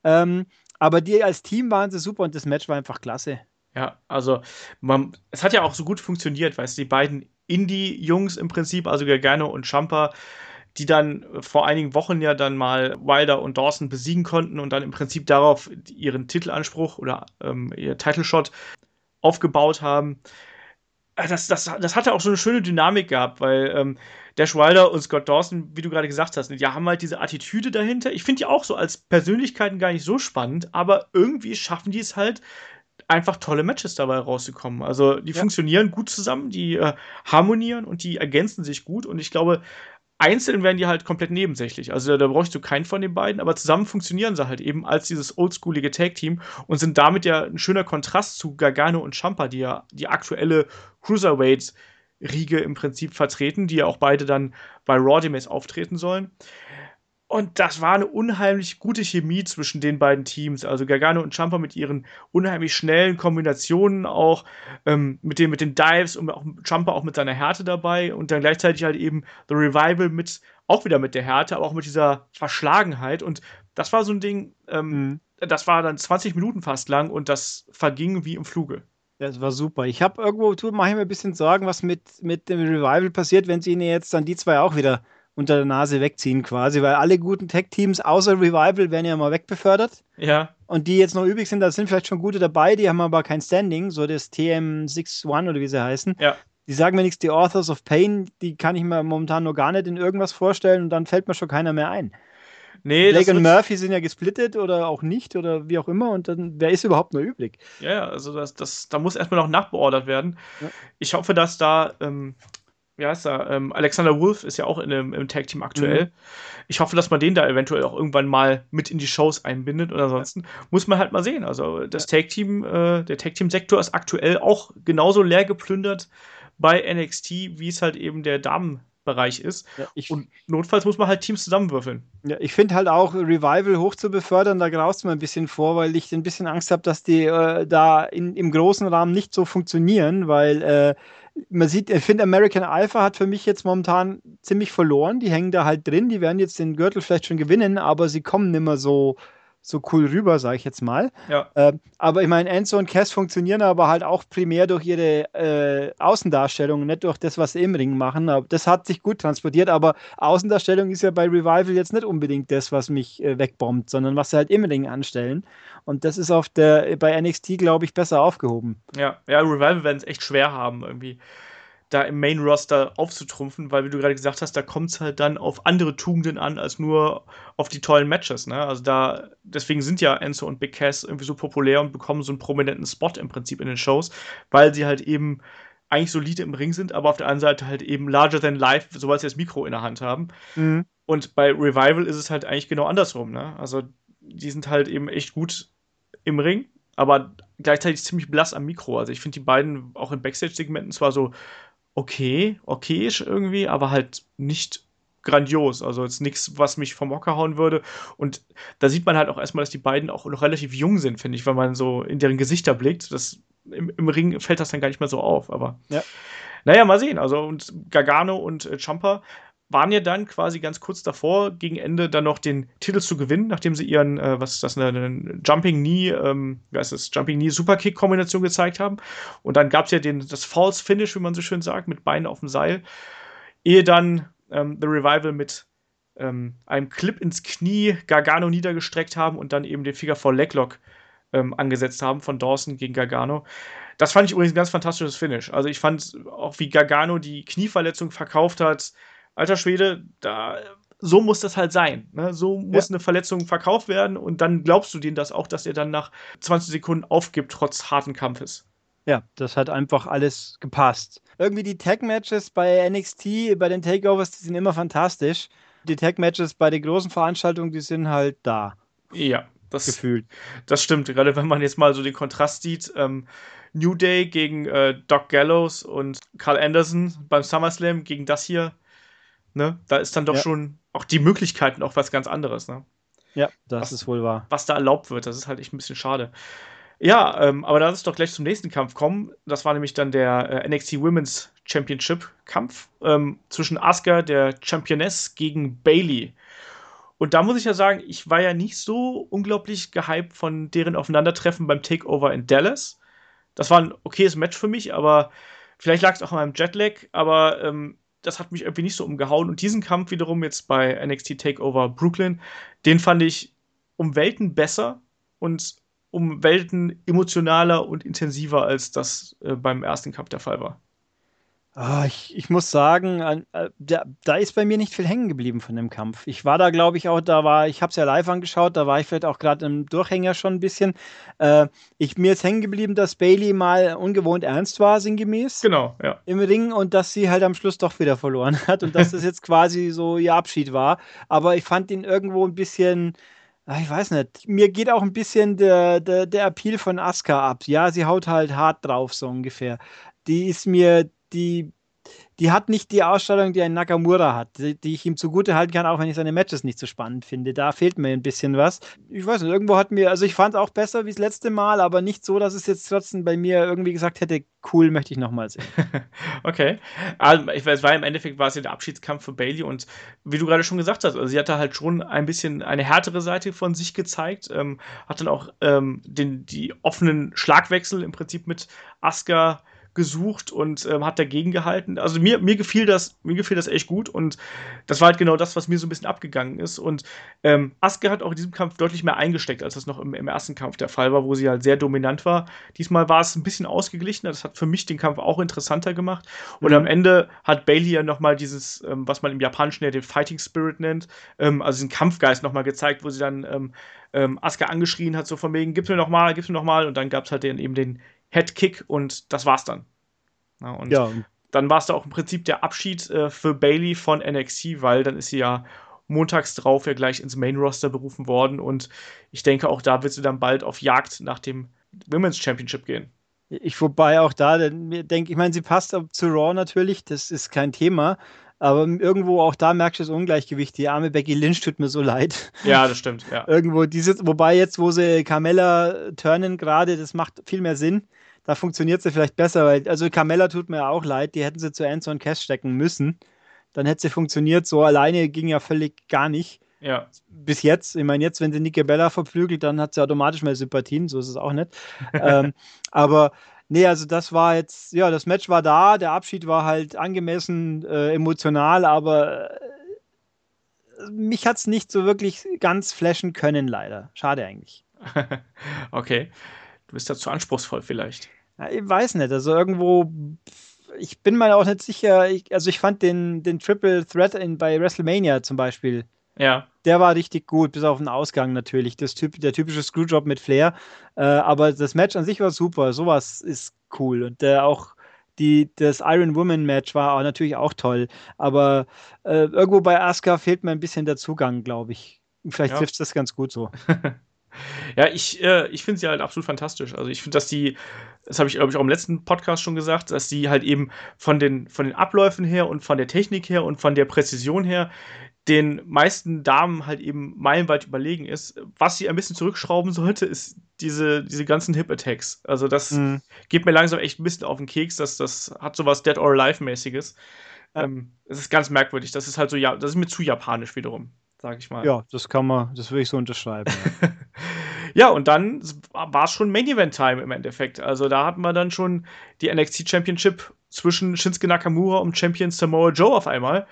Ähm, aber die als Team waren sie super und das Match war einfach klasse. Ja, also man, es hat ja auch so gut funktioniert, weißt du, die beiden Indie-Jungs im Prinzip, also Gargano und Champa, die dann vor einigen Wochen ja dann mal Wilder und Dawson besiegen konnten und dann im Prinzip darauf ihren Titelanspruch oder ähm, ihr Title Shot aufgebaut haben. Äh, das, das, das hatte auch so eine schöne Dynamik gehabt, weil ähm, Dash Wilder und Scott Dawson, wie du gerade gesagt hast, die haben halt diese Attitüde dahinter. Ich finde die auch so als Persönlichkeiten gar nicht so spannend, aber irgendwie schaffen die es halt, einfach tolle Matches dabei rauszukommen. Also die ja. funktionieren gut zusammen, die äh, harmonieren und die ergänzen sich gut. Und ich glaube, einzeln werden die halt komplett nebensächlich. Also da, da brauchst du keinen von den beiden, aber zusammen funktionieren sie halt eben als dieses oldschoolige Tag-Team und sind damit ja ein schöner Kontrast zu Gargano und Champa, die ja die aktuelle Cruiserweight-Riege im Prinzip vertreten, die ja auch beide dann bei Raw demnächst auftreten sollen. Und das war eine unheimlich gute Chemie zwischen den beiden Teams. Also Gargano und Champa mit ihren unheimlich schnellen Kombinationen auch, ähm, mit, den, mit den Dives und auch Champa auch mit seiner Härte dabei und dann gleichzeitig halt eben The Revival mit, auch wieder mit der Härte, aber auch mit dieser Verschlagenheit. Und das war so ein Ding, ähm, mhm. das war dann 20 Minuten fast lang und das verging wie im Fluge. Das war super. Ich habe irgendwo, mache ich mir ein bisschen Sorgen, was mit, mit dem Revival passiert, wenn sie ihnen jetzt dann die zwei auch wieder unter der Nase wegziehen quasi, weil alle guten Tech-Teams außer Revival werden ja mal wegbefördert. Ja. Und die jetzt noch übrig sind, da sind vielleicht schon gute dabei, die haben aber kein Standing, so das TM61 oder wie sie heißen. Ja. Die sagen mir nichts, die Authors of Pain, die kann ich mir momentan noch gar nicht in irgendwas vorstellen und dann fällt mir schon keiner mehr ein. Nee, Blake und Murphy sind ja gesplittet oder auch nicht oder wie auch immer und dann, wer ist überhaupt noch übrig? Ja, also das, das, da muss erstmal noch nachbeordert werden. Ja. Ich hoffe, dass da ähm, wie heißt er? Ähm, Alexander Wolf ist ja auch in im Tag-Team aktuell. Mhm. Ich hoffe, dass man den da eventuell auch irgendwann mal mit in die Shows einbindet und ansonsten muss man halt mal sehen. Also das Tag-Team, äh, der Tag-Team-Sektor ist aktuell auch genauso leer geplündert bei NXT, wie es halt eben der Damen Bereich ist. Ja, und notfalls muss man halt Teams zusammenwürfeln. Ja, ich finde halt auch, Revival hoch zu befördern, da graust mir ein bisschen vor, weil ich ein bisschen Angst habe, dass die äh, da in, im großen Rahmen nicht so funktionieren, weil äh, man sieht, ich finde, American Alpha hat für mich jetzt momentan ziemlich verloren. Die hängen da halt drin, die werden jetzt den Gürtel vielleicht schon gewinnen, aber sie kommen nicht mehr so, so cool rüber, sage ich jetzt mal. Ja. Äh, aber ich meine, Enzo und Cass funktionieren aber halt auch primär durch ihre äh, Außendarstellung, nicht durch das, was sie im Ring machen. Aber das hat sich gut transportiert, aber Außendarstellung ist ja bei Revival jetzt nicht unbedingt das, was mich äh, wegbombt, sondern was sie halt im Ring anstellen. Und das ist auf der, bei NXT, glaube ich, besser aufgehoben. Ja, ja, Revival werden es echt schwer haben, irgendwie da im Main-Roster aufzutrumpfen, weil, wie du gerade gesagt hast, da kommt es halt dann auf andere Tugenden an, als nur auf die tollen Matches. Ne? Also da, deswegen sind ja Enzo und Big Cass irgendwie so populär und bekommen so einen prominenten Spot im Prinzip in den Shows, weil sie halt eben eigentlich solide im Ring sind, aber auf der anderen Seite halt eben larger than life, sobald sie das Mikro in der Hand haben. Mhm. Und bei Revival ist es halt eigentlich genau andersrum. Ne? Also die sind halt eben echt gut im Ring, aber gleichzeitig ziemlich blass am Mikro. Also ich finde die beiden auch in Backstage-Segmenten zwar so okay, okayisch irgendwie, aber halt nicht grandios. Also jetzt nichts, was mich vom Hocker hauen würde. Und da sieht man halt auch erstmal, dass die beiden auch noch relativ jung sind, finde ich, wenn man so in deren Gesichter blickt. Das, im, im, Ring fällt das dann gar nicht mehr so auf. Aber ja. naja, mal sehen. Also und Gargano und äh, Champa waren ja dann quasi ganz kurz davor, gegen Ende dann noch den Titel zu gewinnen, nachdem sie ihren, äh, was ist das, eine, eine Jumping Knee, ähm, wie heißt das, Jumping Knee Superkick-Kombination gezeigt haben. Und dann gab es ja den, das False Finish, wie man so schön sagt, mit Beinen auf dem Seil. Ehe dann ähm, The Revival mit ähm, einem Clip ins Knie Gargano niedergestreckt haben und dann eben den Figure for Leglock ähm, angesetzt haben von Dawson gegen Gargano. Das fand ich übrigens ein ganz fantastisches Finish. Also ich fand auch, wie Gargano die Knieverletzung verkauft hat, alter Schwede, da, so muss das halt sein. Ne? So muss ja. eine Verletzung verkauft werden und dann glaubst du denen das auch, dass er dann nach 20 Sekunden aufgibt, trotz harten Kampfes. Ja, das hat einfach alles gepasst. Irgendwie die Tag-Matches bei NXT, bei den Takeovers, die sind immer fantastisch. Die Tag-Matches bei den großen Veranstaltungen, die sind halt da. Ja, das, gefühlt. Das stimmt, gerade wenn man jetzt mal so den Kontrast sieht. Ähm, New Day gegen äh, Doc Gallows und Carl Anderson beim SummerSlam gegen das hier Ne? Da ist dann doch ja. schon auch die Möglichkeiten auch was ganz anderes. Ne? Ja, das was, ist wohl wahr. Was da erlaubt wird, das ist halt echt ein bisschen schade. Ja, ähm, aber lass uns doch gleich zum nächsten Kampf kommen. Das war nämlich dann der äh, NXT Women's Championship Kampf ähm, zwischen Asuka, der Championess, gegen Bailey. Und da muss ich ja sagen, ich war ja nicht so unglaublich gehypt von deren Aufeinandertreffen beim Takeover in Dallas. Das war ein okayes Match für mich, aber vielleicht lag es auch an meinem Jetlag. Aber ähm, das hat mich irgendwie nicht so umgehauen. Und diesen Kampf wiederum jetzt bei NXT Takeover Brooklyn, den fand ich um Welten besser und um Welten emotionaler und intensiver, als das äh, beim ersten Kampf der Fall war. Oh, ich, ich, muss sagen, äh, da, da, ist bei mir nicht viel hängen geblieben von dem Kampf. Ich war da, glaube ich, auch, da war, ich habe es ja live angeschaut, da war ich vielleicht auch gerade im Durchhänger schon ein bisschen. Äh, ich, mir ist hängen geblieben, dass Bailey mal ungewohnt ernst war, sinngemäß. Genau, ja. Im Ring und dass sie halt am Schluss doch wieder verloren hat und dass das jetzt quasi so ihr Abschied war. Aber ich fand ihn irgendwo ein bisschen. Ah, ich weiß nicht. Mir geht auch ein bisschen der, der, der Appeal von Asuka ab. Ja, sie haut halt hart drauf, so ungefähr. Die ist mir, die, die hat nicht die Ausstrahlung, die ein Nakamura hat, die, die, ich ihm zugute halten kann, auch wenn ich seine Matches nicht so spannend finde. Da fehlt mir ein bisschen was. Ich weiß nicht, irgendwo hat mir, also ich fand es auch besser wie das letzte Mal, aber nicht so, dass es jetzt trotzdem bei mir irgendwie gesagt hätte, cool, möchte ich nochmal sehen. okay. Also, ich weiß, war im Endeffekt war es ja der Abschiedskampf für Bailey und wie du gerade schon gesagt hast, also sie hatte halt schon ein bisschen eine härtere Seite von sich gezeigt, ähm, hat dann auch ähm, den, die offenen Schlagwechsel im Prinzip mit Asuka gesucht und ähm, hat dagegen gehalten. Also mir, mir gefiel das, mir gefiel das echt gut und das war halt genau das, was mir so ein bisschen abgegangen ist. Und ähm, Aske hat auch in diesem Kampf deutlich mehr eingesteckt, als das noch im, im, ersten Kampf der Fall war, wo sie halt sehr dominant war. Diesmal war es ein bisschen ausgeglichener. Das hat für mich den Kampf auch interessanter gemacht. Und mhm. am Ende hat Bailey ja nochmal dieses, ähm, was man im Japanischen ja den Fighting Spirit nennt, ähm, also den Kampfgeist nochmal gezeigt, wo sie dann ähm, ähm, Asuka angeschrien hat, so von wegen, gib's mir nochmal, gib's mir nochmal. Und dann gab es halt den, eben den Headkick und das war's dann. Ja, und ja. dann war es da auch im Prinzip der Abschied äh, für Bailey von NXT, weil dann ist sie ja montags drauf ja gleich ins Main Roster berufen worden und ich denke auch da wird sie dann bald auf Jagd nach dem Women's Championship gehen. Ich wobei auch da denke, ich meine, sie passt zu Raw natürlich, das ist kein Thema. Aber irgendwo auch da merkst du das Ungleichgewicht. Die arme Becky Lynch tut mir so leid. Ja, das stimmt. Ja. irgendwo dieses, wobei jetzt, wo sie Carmella turnen gerade, das macht viel mehr Sinn. Da funktioniert sie vielleicht besser, weil, also Carmella tut mir auch leid, die hätten sie zu Enzo und Cass stecken müssen. Dann hätte sie funktioniert. So alleine ging ja völlig gar nicht. Ja. Bis jetzt. Ich meine, jetzt, wenn sie Nike Bella verflügelt, dann hat sie automatisch mehr Sympathien. So ist es auch nicht. ähm, aber Nee, also das war jetzt, ja, das Match war da, der Abschied war halt angemessen äh, emotional, aber äh, mich hat es nicht so wirklich ganz flashen können, leider. Schade eigentlich. okay. Du bist da zu anspruchsvoll vielleicht. Ja, ich weiß nicht, also irgendwo, ich bin mal auch nicht sicher, ich, also ich fand den, den Triple Threat in, bei WrestleMania zum Beispiel, ja. Der war richtig gut, bis auf den Ausgang natürlich. Das typ, der typische Screwjob mit Flair. Äh, aber das Match an sich war super. Sowas ist cool. Und der auch die, das Iron Woman Match war auch natürlich auch toll. Aber äh, irgendwo bei Asuka fehlt mir ein bisschen der Zugang, glaube ich. Vielleicht ja. trifft es das ganz gut so. ja, ich, äh, ich finde sie halt absolut fantastisch. Also ich finde, dass die, das habe ich, glaube ich, auch im letzten Podcast schon gesagt, dass die halt eben von den, von den Abläufen her und von der Technik her und von der Präzision her den meisten Damen halt eben meilenweit überlegen ist. Was sie ein bisschen zurückschrauben sollte, ist diese, diese ganzen Hip-Attacks. Also das mhm. geht mir langsam echt ein bisschen auf den Keks. Das, das hat sowas Dead or Alive-mäßiges. Ähm, es ist ganz merkwürdig. Das ist halt so, ja, das ist mir zu japanisch wiederum, sag ich mal. Ja, das kann man, das würde ich so unterschreiben. Ja, ja und dann war es schon Main Event Time im Endeffekt. Also da hatten wir dann schon die NXT Championship zwischen Shinsuke Nakamura und Champion Samoa Joe auf einmal.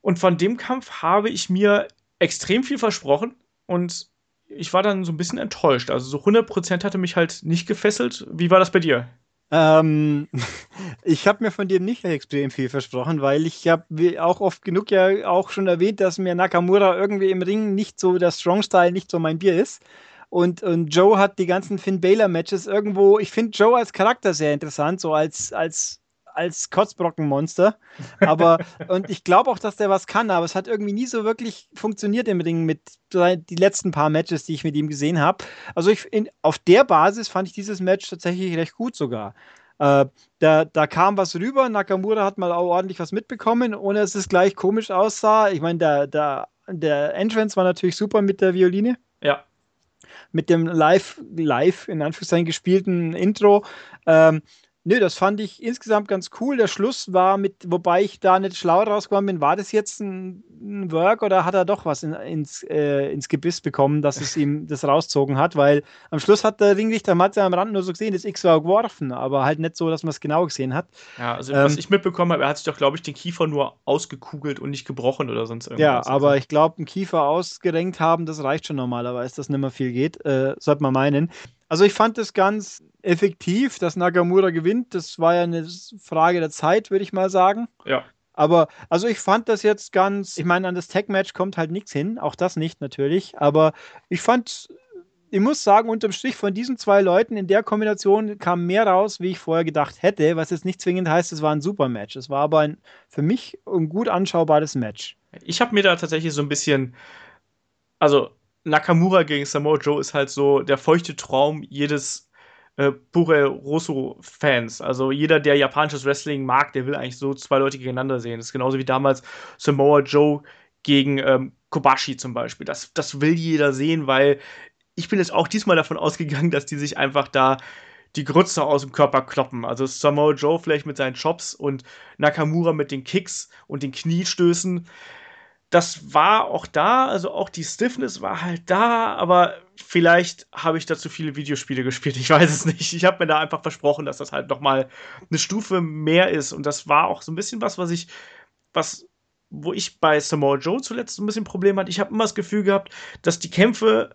Und von dem Kampf habe ich mir extrem viel versprochen und ich war dann so ein bisschen enttäuscht. Also so 100% hatte mich halt nicht gefesselt. Wie war das bei dir? Ähm, ich habe mir von dir nicht extrem viel versprochen, weil ich habe auch oft genug ja auch schon erwähnt, dass mir Nakamura irgendwie im Ring nicht so der Strong-Style nicht so mein Bier ist. Und, und Joe hat die ganzen Finn Baylor-Matches irgendwo, ich finde Joe als Charakter sehr interessant, so als, als als Kotzbrockenmonster. Aber, und ich glaube auch, dass der was kann, aber es hat irgendwie nie so wirklich funktioniert im Ring mit die letzten paar Matches, die ich mit ihm gesehen habe. Also ich, in, auf der Basis fand ich dieses Match tatsächlich recht gut sogar. Äh, da, da kam was rüber, Nakamura hat mal auch ordentlich was mitbekommen, ohne dass es gleich komisch aussah. Ich meine, der, der, der Entrance war natürlich super mit der Violine. Ja. Mit dem live, live in Anführungszeichen gespielten Intro. Ähm, Nö, das fand ich insgesamt ganz cool. Der Schluss war mit, wobei ich da nicht schlau rausgekommen bin, war das jetzt ein, ein Work oder hat er doch was in, ins, äh, ins Gebiss bekommen, dass es ihm das rauszogen hat? Weil am Schluss hat der Ringrichter Matze am Rand nur so gesehen, das X war geworfen, aber halt nicht so, dass man es genau gesehen hat. Ja, also ähm, was ich mitbekommen habe, er hat sich doch, glaube ich, den Kiefer nur ausgekugelt und nicht gebrochen oder sonst irgendwas. Ja, aber ich glaube, einen Kiefer ausgerenkt haben, das reicht schon normalerweise, dass nicht mehr viel geht, äh, sollte man meinen. Also ich fand das ganz effektiv, dass Nakamura gewinnt. Das war ja eine Frage der Zeit, würde ich mal sagen. Ja. Aber, also ich fand das jetzt ganz, ich meine, an das Tag-Match kommt halt nichts hin, auch das nicht natürlich, aber ich fand, ich muss sagen, unterm Strich von diesen zwei Leuten in der Kombination kam mehr raus, wie ich vorher gedacht hätte, was jetzt nicht zwingend heißt, es war ein super Match. Es war aber ein, für mich ein gut anschaubares Match. Ich habe mir da tatsächlich so ein bisschen, also Nakamura gegen Samoa Joe ist halt so der feuchte Traum jedes äh, Pure Rosso-Fans. Also jeder, der japanisches Wrestling mag, der will eigentlich so zwei Leute gegeneinander sehen. Das ist genauso wie damals Samoa Joe gegen ähm, Kobashi zum Beispiel. Das, das will jeder sehen, weil ich bin jetzt auch diesmal davon ausgegangen, dass die sich einfach da die Grütze aus dem Körper kloppen. Also Samoa Joe vielleicht mit seinen Chops und Nakamura mit den Kicks und den Kniestößen das war auch da, also auch die Stiffness war halt da, aber vielleicht habe ich da zu viele Videospiele gespielt, ich weiß es nicht. Ich habe mir da einfach versprochen, dass das halt noch mal eine Stufe mehr ist und das war auch so ein bisschen was, was ich was wo ich bei Samoa Joe zuletzt so ein bisschen Problem hatte. Ich habe immer das Gefühl gehabt, dass die Kämpfe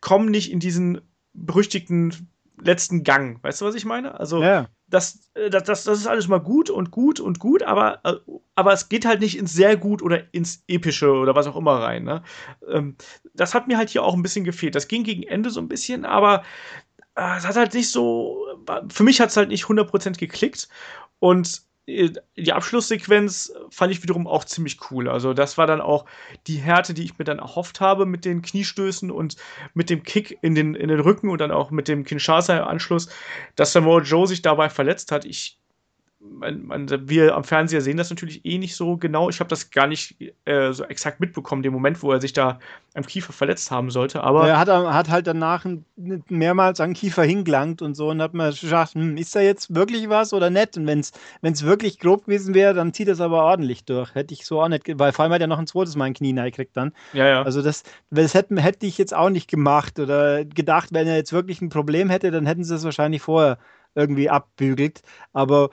kommen nicht in diesen berüchtigten letzten Gang. Weißt du, was ich meine? Also, ja. das, äh, das, das, das ist alles mal gut und gut und gut, aber, äh, aber es geht halt nicht ins sehr gut oder ins epische oder was auch immer rein. Ne? Ähm, das hat mir halt hier auch ein bisschen gefehlt. Das ging gegen Ende so ein bisschen, aber äh, es hat halt nicht so. Für mich hat es halt nicht 100% geklickt. Und die Abschlusssequenz fand ich wiederum auch ziemlich cool. Also, das war dann auch die Härte, die ich mir dann erhofft habe mit den Kniestößen und mit dem Kick in den, in den Rücken und dann auch mit dem Kinshasa-Anschluss, dass Samoa Joe sich dabei verletzt hat. Ich man, man, wir am Fernseher sehen das natürlich eh nicht so genau. Ich habe das gar nicht äh, so exakt mitbekommen, den Moment, wo er sich da am Kiefer verletzt haben sollte. Aber er hat, hat halt danach mehrmals am Kiefer hingelangt und so und hat mir gesagt, hm, ist da jetzt wirklich was oder nicht? Und wenn es wirklich grob gewesen wäre, dann zieht es aber ordentlich durch. Hätte ich so auch nicht, weil vor allem hat er noch ein zweites Mal ein Knie gekriegt dann. Ja, ja. Also das, das hätte, hätte ich jetzt auch nicht gemacht oder gedacht, wenn er jetzt wirklich ein Problem hätte, dann hätten sie es wahrscheinlich vorher irgendwie abbügelt. Aber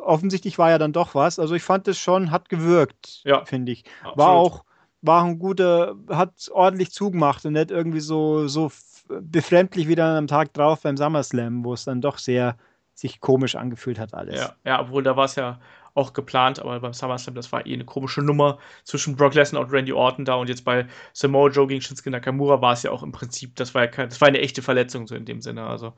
offensichtlich war ja dann doch was. Also ich fand es schon, hat gewirkt, ja, finde ich. Absolut. War auch, war ein guter, hat ordentlich zugemacht und nicht irgendwie so, so befremdlich wie dann am Tag drauf beim SummerSlam, wo es dann doch sehr sich komisch angefühlt hat alles. Ja, ja obwohl da war es ja auch geplant, aber beim SummerSlam, das war eh eine komische Nummer zwischen Brock Lesnar und Randy Orton da und jetzt bei Samoa Joe gegen Shinsuke Nakamura war es ja auch im Prinzip, das war ja kein, das war eine echte Verletzung so in dem Sinne, also.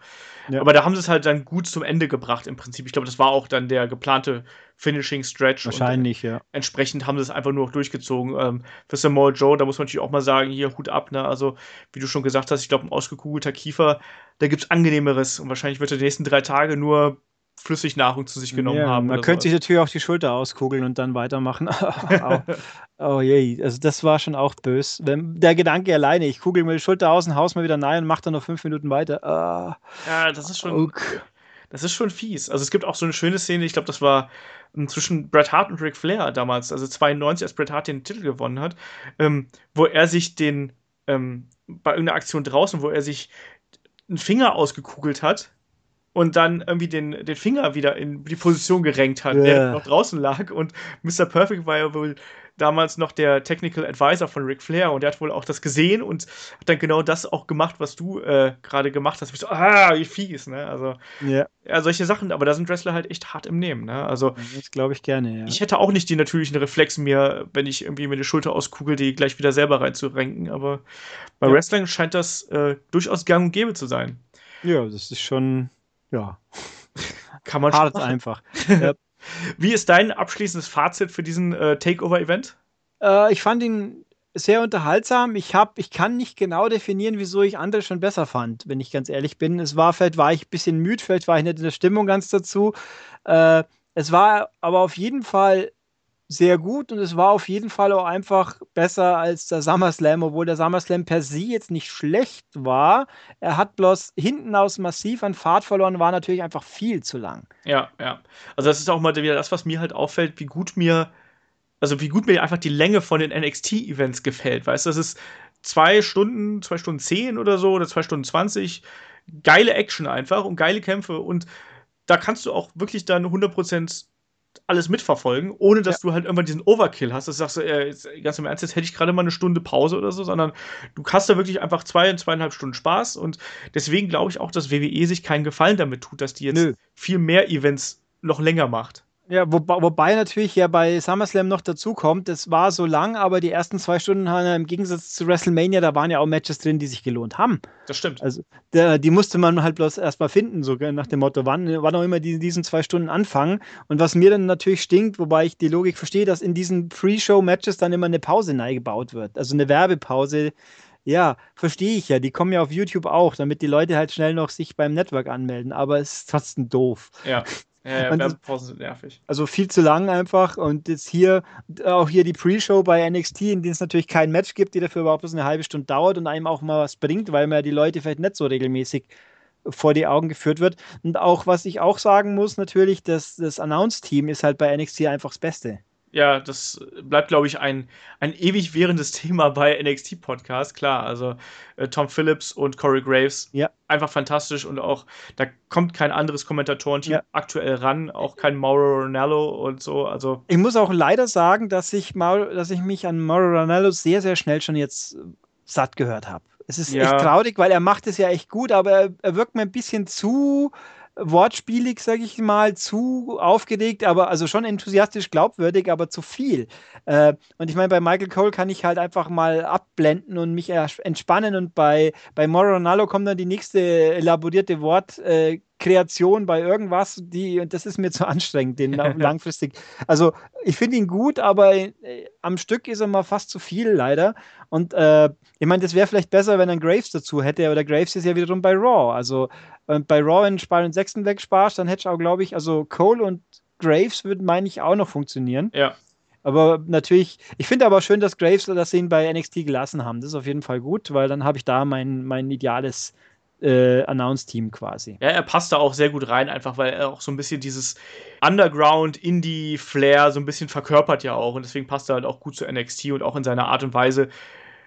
Ja. Aber da haben sie es halt dann gut zum Ende gebracht im Prinzip. Ich glaube, das war auch dann der geplante Finishing Stretch. Wahrscheinlich, ja. Entsprechend haben sie es einfach nur noch durchgezogen. Ähm, für Samoa Joe, da muss man natürlich auch mal sagen, hier Hut ab, ne? Also, wie du schon gesagt hast, ich glaube, ein ausgekugelter Kiefer, da gibt es angenehmeres und wahrscheinlich wird er die nächsten drei Tage nur Flüssignahrung zu sich genommen ja, haben. Man könnte so. sich natürlich auch die Schulter auskugeln und dann weitermachen. oh, oh je, also das war schon auch böse. Wenn, der Gedanke alleine, ich kugel mir die Schulter aus und haus mal wieder rein und mach dann noch fünf Minuten weiter. Oh. Ja, das ist schon. Okay. Das ist schon fies. Also es gibt auch so eine schöne Szene, ich glaube, das war ähm, zwischen Bret Hart und Ric Flair damals, also 92, als Bret Hart den Titel gewonnen hat, ähm, wo er sich den, ähm, bei irgendeiner Aktion draußen, wo er sich einen Finger ausgekugelt hat und dann irgendwie den, den Finger wieder in die Position gerenkt hat, yeah. der noch draußen lag. Und Mr. Perfect war ja wohl damals noch der Technical Advisor von Ric Flair und der hat wohl auch das gesehen und hat dann genau das auch gemacht, was du äh, gerade gemacht hast. Ich so, ah, wie fies, ne? Also, yeah. ja, solche Sachen, aber da sind Wrestler halt echt hart im Nehmen, ne? Also, das glaube ich gerne, ja. Ich hätte auch nicht die natürlichen Reflexe mir, wenn ich irgendwie mir die Schulter auskugel, die gleich wieder selber reinzurenken, aber bei ja. Wrestling scheint das äh, durchaus gang und gäbe zu sein. Ja, das ist schon ja. Kann man Hart einfach. ja. Wie ist dein abschließendes Fazit für diesen äh, Takeover-Event? Äh, ich fand ihn sehr unterhaltsam. Ich, hab, ich kann nicht genau definieren, wieso ich andere schon besser fand, wenn ich ganz ehrlich bin. Es war, vielleicht war ich ein bisschen müde, vielleicht war ich nicht in der Stimmung ganz dazu. Äh, es war aber auf jeden Fall sehr gut und es war auf jeden Fall auch einfach besser als der SummerSlam, obwohl der SummerSlam per se jetzt nicht schlecht war. Er hat bloß hinten aus massiv an Fahrt verloren, war natürlich einfach viel zu lang. Ja, ja. Also das ist auch mal wieder das, was mir halt auffällt, wie gut mir, also wie gut mir einfach die Länge von den NXT-Events gefällt. Weißt du, das ist zwei Stunden, zwei Stunden zehn oder so oder zwei Stunden zwanzig. Geile Action einfach und geile Kämpfe und da kannst du auch wirklich dann 100% alles mitverfolgen, ohne dass ja. du halt irgendwann diesen Overkill hast. Das sagst du, äh, ganz im Ernst, jetzt hätte ich gerade mal eine Stunde Pause oder so, sondern du hast da wirklich einfach zwei, zweieinhalb Stunden Spaß und deswegen glaube ich auch, dass WWE sich keinen Gefallen damit tut, dass die jetzt Nö. viel mehr Events noch länger macht. Ja, wo, wobei natürlich ja bei SummerSlam noch dazu kommt, es war so lang, aber die ersten zwei Stunden im Gegensatz zu WrestleMania, da waren ja auch Matches drin, die sich gelohnt haben. Das stimmt. Also der, die musste man halt bloß erstmal finden, so nach dem Motto, wann, wann auch immer die diesen zwei Stunden anfangen. Und was mir dann natürlich stinkt, wobei ich die Logik verstehe, dass in diesen Pre-Show-Matches dann immer eine Pause neigebaut wird. Also eine Werbepause. Ja, verstehe ich ja. Die kommen ja auf YouTube auch, damit die Leute halt schnell noch sich beim Network anmelden. Aber es ist trotzdem doof. Ja. Ja, ja Werbepausen sind nervig. Also viel zu lang einfach. Und jetzt hier, auch hier die Pre-Show bei NXT, in denen es natürlich kein Match gibt, die dafür überhaupt bloß eine halbe Stunde dauert und einem auch mal was bringt, weil man ja die Leute vielleicht nicht so regelmäßig vor die Augen geführt wird. Und auch, was ich auch sagen muss, natürlich, dass das Announce-Team ist halt bei NXT einfach das Beste ja, das bleibt, glaube ich, ein, ein ewig währendes Thema bei NXT-Podcasts. Klar, also äh, Tom Phillips und Corey Graves, ja. einfach fantastisch und auch, da kommt kein anderes Kommentatorenteam ja. aktuell ran, auch kein Mauro Ronaldo und so. Also. Ich muss auch leider sagen, dass ich, Mauro, dass ich mich an Mauro Ronaldo sehr, sehr schnell schon jetzt satt gehört habe. Es ist ja. echt traurig, weil er macht es ja echt gut, aber er, er wirkt mir ein bisschen zu wortspielig, sage ich mal, zu aufgeregt, aber also schon enthusiastisch glaubwürdig, aber zu viel. Äh, und ich meine, bei Michael Cole kann ich halt einfach mal abblenden und mich entspannen und bei, bei Moro Ronaldo kommt dann die nächste elaborierte Wort. Äh, Kreation bei irgendwas, die, und das ist mir zu anstrengend, den langfristig. Also ich finde ihn gut, aber äh, am Stück ist er mal fast zu viel, leider. Und äh, ich meine, das wäre vielleicht besser, wenn er Graves dazu hätte, aber der Graves ist ja wiederum bei Raw. Also äh, bei Raw, wenn Spar und Sechsten wegsparst, dann hätte ich auch, glaube ich, also Cole und Graves würden, meine ich, auch noch funktionieren. Ja. Aber natürlich, ich finde aber schön, dass Graves das ihn bei NXT gelassen haben. Das ist auf jeden Fall gut, weil dann habe ich da mein, mein ideales äh, Announce-Team quasi. Ja, er passt da auch sehr gut rein, einfach weil er auch so ein bisschen dieses Underground-Indie-Flair so ein bisschen verkörpert ja auch. Und deswegen passt er halt auch gut zu NXT und auch in seiner Art und Weise,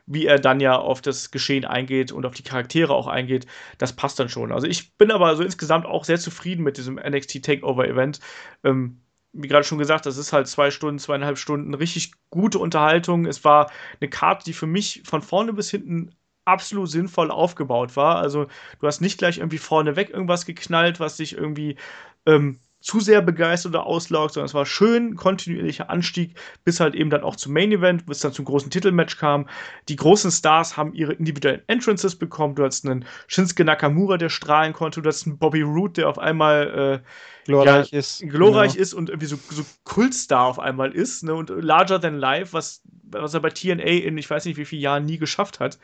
wie er dann ja auf das Geschehen eingeht und auf die Charaktere auch eingeht, das passt dann schon. Also ich bin aber so insgesamt auch sehr zufrieden mit diesem NXT Takeover Event. Ähm, wie gerade schon gesagt, das ist halt zwei Stunden, zweieinhalb Stunden richtig gute Unterhaltung. Es war eine Karte, die für mich von vorne bis hinten absolut sinnvoll aufgebaut war. Also du hast nicht gleich irgendwie vorneweg irgendwas geknallt, was dich irgendwie ähm, zu sehr begeistert oder auslaugt, sondern es war schön kontinuierlicher Anstieg, bis halt eben dann auch zum Main Event, bis dann zum großen Titelmatch kam. Die großen Stars haben ihre individuellen Entrances bekommen. Du hast einen Shinsuke Nakamura, der strahlen konnte. Du hast einen Bobby Root, der auf einmal äh, glorreich ja, ist. Glorreich genau. ist und irgendwie so, so Kultstar auf einmal ist. Ne? Und larger than life, was, was er bei TNA in ich weiß nicht wie vielen Jahren nie geschafft hat.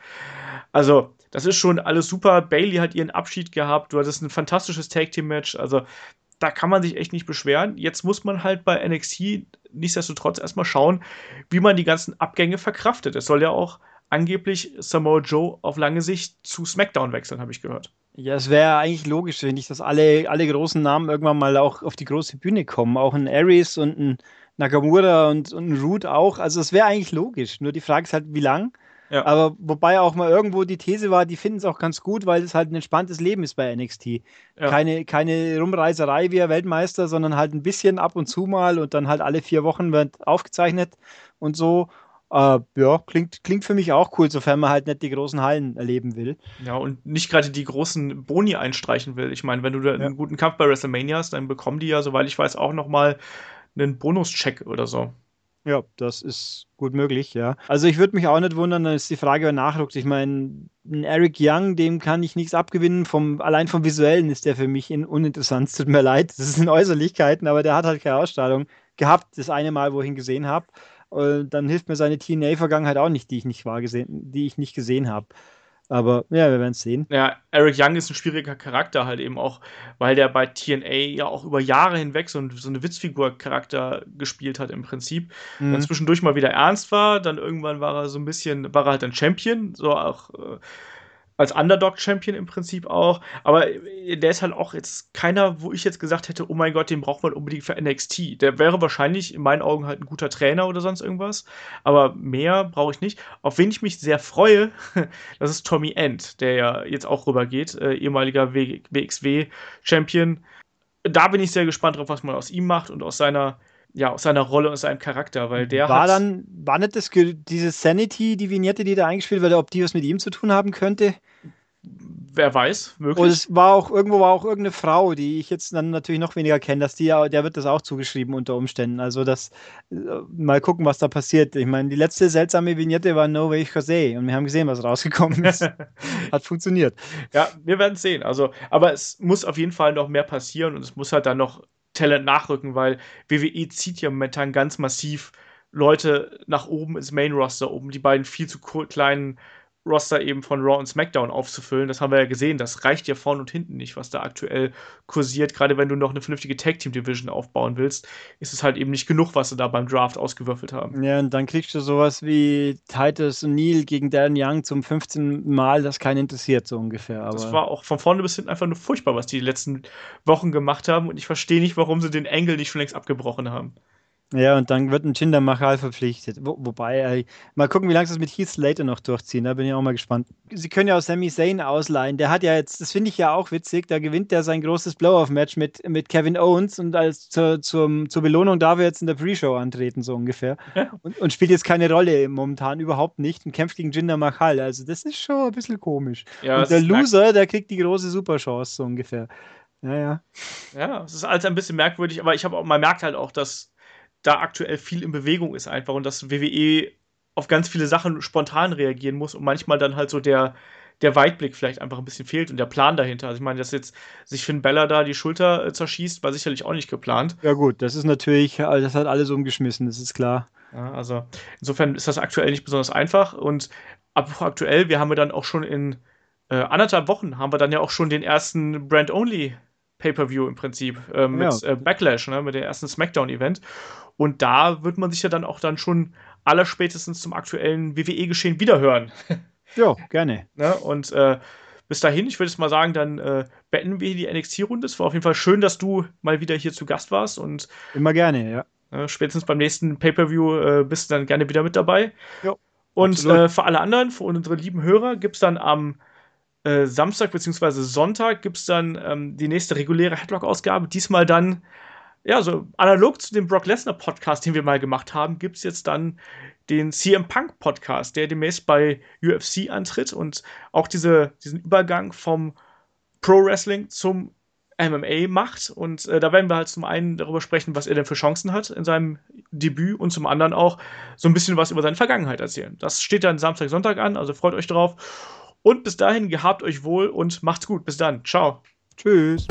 Also, das ist schon alles super. Bailey hat ihren Abschied gehabt. Du hattest ein fantastisches Tag Team Match. Also, da kann man sich echt nicht beschweren. Jetzt muss man halt bei NXT nichtsdestotrotz erstmal schauen, wie man die ganzen Abgänge verkraftet. Es soll ja auch angeblich Samoa Joe auf lange Sicht zu SmackDown wechseln, habe ich gehört. Ja, es wäre eigentlich logisch, wenn ich, dass alle, alle großen Namen irgendwann mal auch auf die große Bühne kommen. Auch ein Aries und ein Nakamura und, und ein Root auch. Also es wäre eigentlich logisch. Nur die Frage ist halt, wie lang? Ja. Aber wobei auch mal irgendwo die These war, die finden es auch ganz gut, weil es halt ein entspanntes Leben ist bei NXT. Ja. Keine, keine Rumreiserei wie er Weltmeister, sondern halt ein bisschen ab und zu mal und dann halt alle vier Wochen wird aufgezeichnet und so. Äh, ja, klingt, klingt für mich auch cool, sofern man halt nicht die großen Hallen erleben will. Ja, und nicht gerade die großen Boni einstreichen will. Ich meine, wenn du da ja. einen guten Kampf bei WrestleMania hast, dann bekommen die ja, soweit ich weiß, auch noch mal einen Bonuscheck oder so. Ja, das ist gut möglich, ja. Also ich würde mich auch nicht wundern, dann ist die Frage, wer nachrückt. Ich meine, Eric Young, dem kann ich nichts abgewinnen. Vom, allein vom Visuellen ist der für mich in, uninteressant. Es tut mir leid, das sind Äußerlichkeiten, aber der hat halt keine Ausstrahlung gehabt, das eine Mal, wo ich ihn gesehen habe. Dann hilft mir seine TNA-Vergangenheit auch nicht, die ich nicht war gesehen, die ich nicht gesehen habe. Aber ja, wir werden es sehen. Ja, Eric Young ist ein schwieriger Charakter halt eben auch, weil der bei TNA ja auch über Jahre hinweg so, so eine Witzfigur-Charakter gespielt hat im Prinzip. Mhm. Dann zwischendurch mal wieder ernst war, dann irgendwann war er so ein bisschen, war er halt ein Champion, so auch äh, als Underdog-Champion im Prinzip auch. Aber der ist halt auch jetzt keiner, wo ich jetzt gesagt hätte, oh mein Gott, den braucht man unbedingt für NXT. Der wäre wahrscheinlich in meinen Augen halt ein guter Trainer oder sonst irgendwas. Aber mehr brauche ich nicht. Auf wen ich mich sehr freue, das ist Tommy End, der ja jetzt auch rübergeht, äh, ehemaliger WXW-Champion. Da bin ich sehr gespannt drauf, was man aus ihm macht und aus seiner ja, aus seiner Rolle und seinem Charakter, weil der war hat. dann, war nicht das, diese Sanity, die Vignette, die da eingespielt wurde, ob die was mit ihm zu tun haben könnte? wer weiß, möglich. Und es war auch, irgendwo war auch irgendeine Frau, die ich jetzt dann natürlich noch weniger kenne, dass die der wird das auch zugeschrieben unter Umständen. Also das, äh, mal gucken, was da passiert. Ich meine, die letzte seltsame Vignette war No Way Jose und wir haben gesehen, was rausgekommen ist. Hat funktioniert. Ja, wir werden es sehen. Also, aber es muss auf jeden Fall noch mehr passieren und es muss halt dann noch Talent nachrücken, weil WWE zieht ja momentan ganz massiv Leute nach oben ins Main Roster, um die beiden viel zu kleinen Roster eben von Raw und SmackDown aufzufüllen. Das haben wir ja gesehen. Das reicht ja vorne und hinten nicht, was da aktuell kursiert. Gerade wenn du noch eine vernünftige Tag Team Division aufbauen willst, ist es halt eben nicht genug, was sie da beim Draft ausgewürfelt haben. Ja, und dann kriegst du sowas wie Titus und Neil gegen Dan Young zum 15. Mal, das keinen interessiert, so ungefähr. Aber das war auch von vorne bis hinten einfach nur furchtbar, was die, die letzten Wochen gemacht haben. Und ich verstehe nicht, warum sie den Engel nicht schon längst abgebrochen haben. Ja, und dann wird ein Jinder Mahal verpflichtet. Wo, wobei, äh, mal gucken, wie lange sie es mit Heath Slater noch durchziehen. Da bin ich auch mal gespannt. Sie können ja auch Sami Zayn ausleihen. Der hat ja jetzt, das finde ich ja auch witzig, da gewinnt er sein großes Blow-Off-Match mit, mit Kevin Owens und als zur, zur, zur Belohnung darf er jetzt in der Pre-Show antreten, so ungefähr. Und, und, spielt jetzt keine Rolle momentan überhaupt nicht und kämpft gegen Jinder Mahal. Also, das ist schon ein bisschen komisch. Ja, und der Loser, der kriegt die große Superchance, so ungefähr. Ja, ja. Ja, es ist alles ein bisschen merkwürdig, aber ich habe auch, man merkt halt auch, dass da aktuell viel in Bewegung ist einfach und dass WWE auf ganz viele Sachen spontan reagieren muss und manchmal dann halt so der, der Weitblick vielleicht einfach ein bisschen fehlt und der Plan dahinter. Also ich meine, dass jetzt sich Finn Bella da die Schulter äh, zerschießt, war sicherlich auch nicht geplant. Ja gut, das ist natürlich, äh, das hat alles umgeschmissen, das ist klar. Ja, also insofern ist das aktuell nicht besonders einfach und aktuell, wir haben ja dann auch schon in äh, anderthalb Wochen haben wir dann ja auch schon den ersten Brand-Only Pay-per-View im Prinzip äh, mit ja. äh, Backlash, ne, mit dem ersten SmackDown-Event. Und da wird man sich ja dann auch dann schon allerspätestens zum aktuellen WWE-Geschehen wiederhören. Ja, gerne. ne? Und äh, bis dahin, ich würde es mal sagen, dann äh, beenden wir die NXT-Runde. Es war auf jeden Fall schön, dass du mal wieder hier zu Gast warst und immer gerne, ja. Äh, spätestens beim nächsten Pay-per-View äh, bist du dann gerne wieder mit dabei. Ja. Und äh, für alle anderen, für unsere lieben Hörer, gibt es dann am äh, Samstag bzw. Sonntag gibt es dann ähm, die nächste reguläre Headlock-Ausgabe. Diesmal dann ja, so analog zu dem Brock Lesnar Podcast, den wir mal gemacht haben, gibt es jetzt dann den CM Punk Podcast, der demnächst bei UFC antritt und auch diese, diesen Übergang vom Pro Wrestling zum MMA macht. Und äh, da werden wir halt zum einen darüber sprechen, was er denn für Chancen hat in seinem Debüt und zum anderen auch so ein bisschen was über seine Vergangenheit erzählen. Das steht dann Samstag, Sonntag an, also freut euch drauf. Und bis dahin, gehabt euch wohl und macht's gut. Bis dann. Ciao. Tschüss.